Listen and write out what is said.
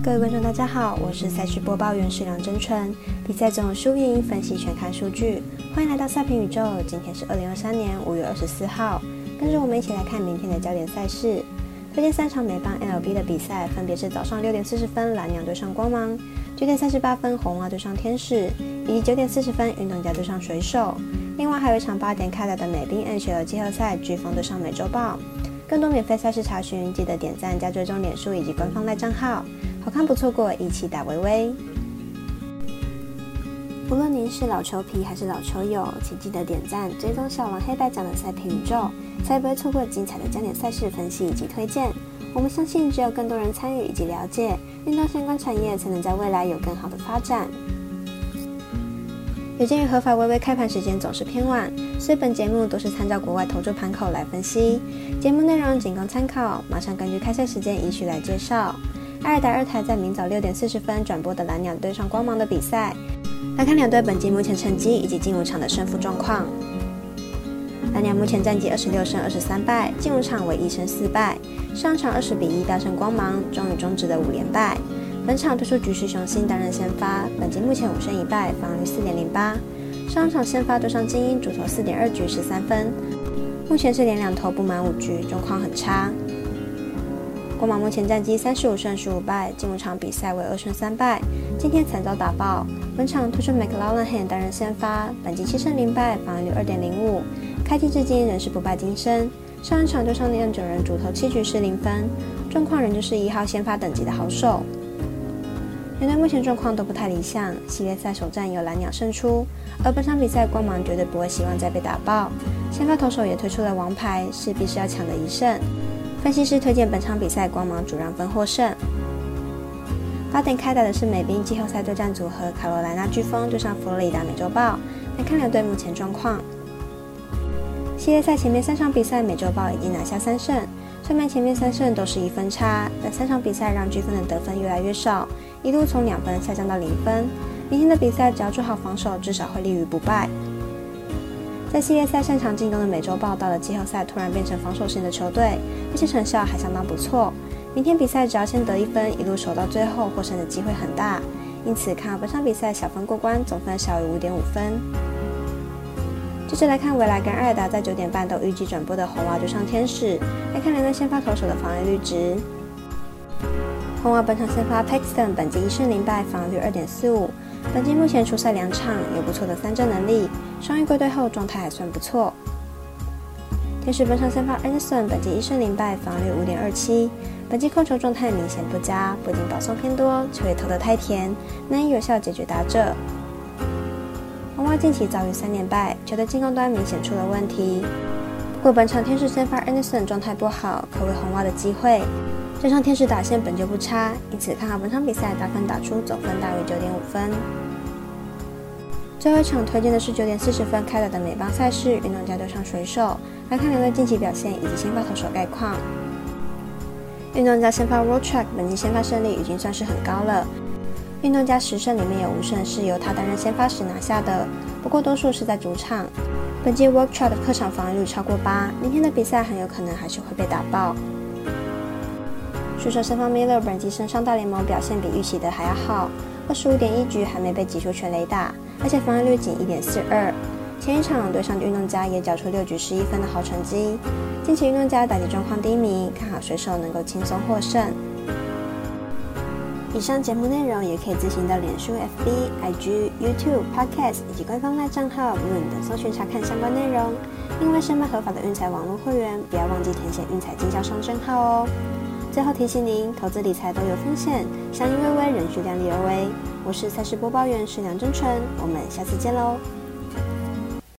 各位观众，大家好，我是赛事播报员石梁真纯。比赛中输赢分析全看数据，欢迎来到赛评宇宙。今天是二零二三年五月二十四号，跟着我们一起来看明天的焦点赛事。推荐三场美邦 MLB 的比赛，分别是早上六点四十分蓝鸟对上光芒，九点三十八分红袜对上天使，以及九点四十分运动家对上水手。另外还有一场八点开打的美冰 NHL 季后赛，飓风对上美洲豹。更多免费赛事查询，记得点赞加追踪脸书以及官方赖账号。好看不错过，一起打微微。无论您是老球皮还是老球友，请记得点赞、追踪小王黑白奖的赛评宇宙，才不会错过精彩的焦点赛事分析以及推荐。我们相信，只有更多人参与以及了解运动相关产业，才能在未来有更好的发展。有鉴于合法微微开盘时间总是偏晚，所以本节目都是参照国外投注盘口来分析。节目内容仅供参考，马上根据开赛时间依序来介绍。爱尔达二台在明早六点四十分转播的蓝鸟对上光芒的比赛，来看两队本季目前成绩以及进入场的胜负状况。蓝鸟目前战绩二十六胜二十三败，进入场为一胜四败，上场二十比一大胜光芒，终于终止了五连败。本场推出局势雄心担任先发，本季目前五胜一败，防御率四点零八。上场先发对上精英，主投四点二局十三分，目前是连两投不满五局，状况很差。光芒目前战绩三十五胜十五败，进入场比赛为二胜三败，今天惨遭打爆。本场推出 McLaren 担任先发，本季七胜零败，防御率二点零五，开季至今仍是不败金身。上一场对上酿酒人主投七局失零分，状况仍旧是一号先发等级的好手。两队目前状况都不太理想，系列赛首战由蓝鸟胜出，而本场比赛光芒绝对不会希望再被打爆。先发投手也推出了王牌，势必是要抢的一胜。分析师推荐本场比赛光芒主让分获胜。八点开打的是美兵季后赛对战组合卡罗莱纳飓风对上佛罗里达美洲豹，来看两队目前状况。系列赛前面三场比赛，美洲豹已经拿下三胜，虽然前面三胜都是一分差，但三场比赛让飓风的得分越来越少，一路从两分下降到零分。明天的比赛只要做好防守，至少会立于不败。在系列赛擅长进攻的美洲豹，到了季后赛突然变成防守型的球队，而且成效还相当不错。明天比赛只要先得一分，一路守到最后，获胜的机会很大。因此看本场比赛小分过关，总分小于五点五分。接着来看未来跟艾达在九点半都预计转播的红袜对上天使，来看两队先发投手的防御率值。红袜本场先发 Paxton，本季一胜零败，防率二点四五。本季目前出赛两场，有不错的三振能力。伤愈归队后状态还算不错。天使本场先发 Anderson，本季一胜零败，防率五点二七。本季控球状态明显不佳，不仅保送偏多，球也投得太甜，难以有效解决打者。红袜近期遭遇三连败，球队进攻端明显出了问题。不过本场天使先发 Anderson 状态不好，可为红袜的机会。加上天使打线本就不差，因此看好本场比赛打分打出总分大于九点五分。最后一场推荐的是九点四十分开打的美邦赛事，运动家对上水手，来看两队近期表现以及先发投手概况。运动家先发 Road Track 本季先发胜利已经算是很高了，运动家十胜里面有五胜是由他担任先发时拿下的，不过多数是在主场。本季 Work Track 的客场防御率超过八，明天的比赛很有可能还是会被打爆。水手先发 Miller 本季身上大联盟表现比预期的还要好，二十五点一局还没被挤出全垒打，而且防御率仅一点四二。前一场对上的运动家也缴出六局十一分的好成绩。近期运动家打击状况低迷，看好水手能够轻松获胜。以上节目内容也可以自行到脸书、FB、IG、YouTube、Podcast 以及官方赖账号 Moon 等搜寻查看相关内容。另外，申办合法的运彩网络会员，不要忘记填写运彩经销商证号哦。最后提醒您，投资理财都有风险，相依为偎，仍需量力而为。我是赛事播报员石梁真纯，我们下次见喽。